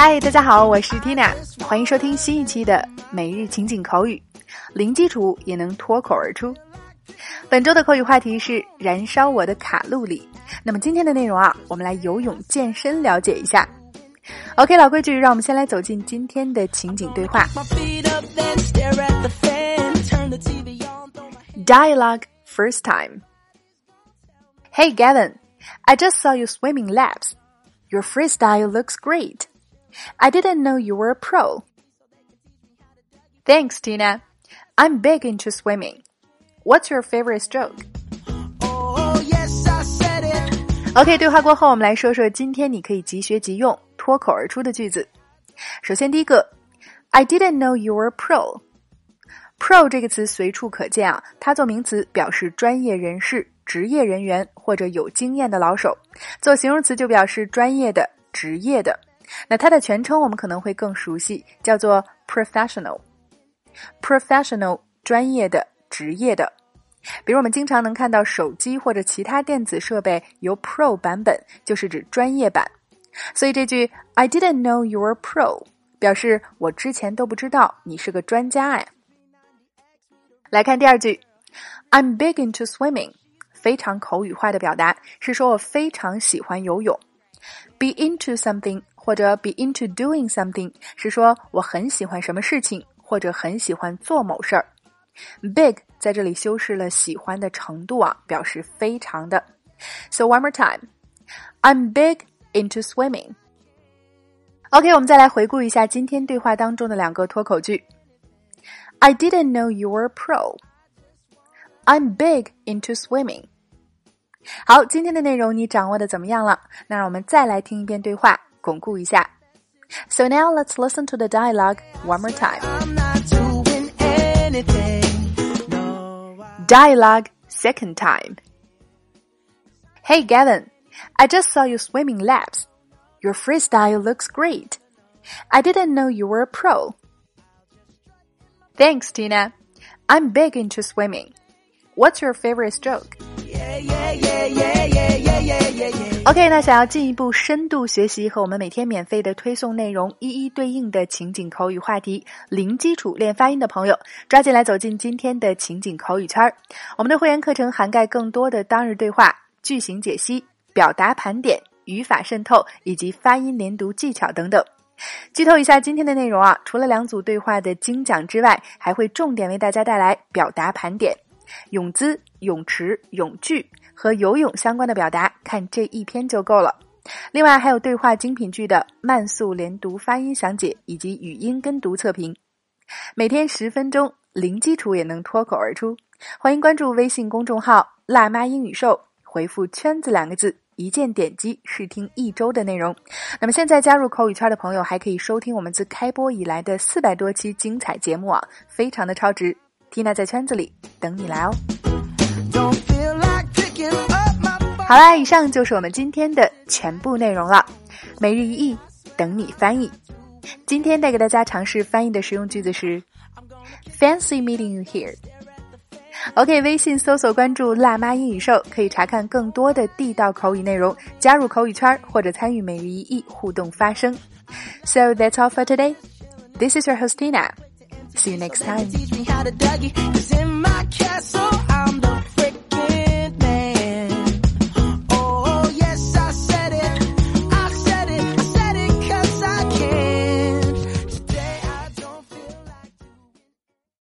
嗨，大家好，我是 Tina，欢迎收听新一期的每日情景口语，零基础也能脱口而出。本周的口语话题是燃烧我的卡路里。那么今天的内容啊，我们来游泳健身了解一下。OK，老规矩，让我们先来走进今天的情景对话。Dialogue first time. Hey Gavin, I just saw you swimming laps. Your freestyle looks great. I didn't know you were a pro. Thanks, Tina. I'm big into swimming. What's your favorite stroke? OK，对话过后，我们来说说今天你可以即学即用、脱口而出的句子。首先，第一个，I didn't know you were a pro。Pro 这个词随处可见啊，它做名词表示专业人士、职业人员或者有经验的老手；做形容词就表示专业的、职业的。那它的全称我们可能会更熟悉，叫做 professional。professional 专业的、职业的。比如我们经常能看到手机或者其他电子设备有 Pro 版本，就是指专业版。所以这句 I didn't know you're pro 表示我之前都不知道你是个专家哎。来看第二句，I'm big into swimming，非常口语化的表达是说我非常喜欢游泳。Be into something 或者 be into doing something 是说我很喜欢什么事情或者很喜欢做某事儿。Big 在这里修饰了喜欢的程度啊，表示非常的。So one more time, I'm big into swimming. OK，我们再来回顾一下今天对话当中的两个脱口句。I didn't know you were pro. I'm big into swimming. 好，今天的内容你掌握的怎么样了？那让我们再来听一遍对话，巩固一下。So now let's listen to the dialogue one more time. Dialogue second time. Hey Gavin, I just saw you swimming laps. Your freestyle looks great. I didn't know you were a pro. Thanks, Tina. I'm big into swimming. What's your favorite stroke? OK，那想要进一步深度学习和我们每天免费的推送内容一一对应的情景口语话题，零基础练发音的朋友，抓紧来走进今天的情景口语圈儿。我们的会员课程涵盖更多的当日对话、句型解析、表达盘点、语法渗透以及发音连读技巧等等。剧透一下今天的内容啊，除了两组对话的精讲之外，还会重点为大家带来表达盘点。泳姿、泳池、泳具和游泳相关的表达，看这一篇就够了。另外还有对话精品剧的慢速连读发音详解以及语音跟读测评。每天十分钟，零基础也能脱口而出。欢迎关注微信公众号“辣妈英语秀”，回复“圈子”两个字，一键点击试听一周的内容。那么现在加入口语圈的朋友，还可以收听我们自开播以来的四百多期精彩节目啊，非常的超值。Tina 在圈子里等你来哦。好啦，以上就是我们今天的全部内容了。每日一译，等你翻译。今天带给大家尝试翻译的实用句子是：Fancy meeting you here。OK，微信搜索关注“辣妈英语秀”，可以查看更多的地道口语内容，加入口语圈或者参与每日一译互动发声。So that's all for today. This is your host Tina. See you next time.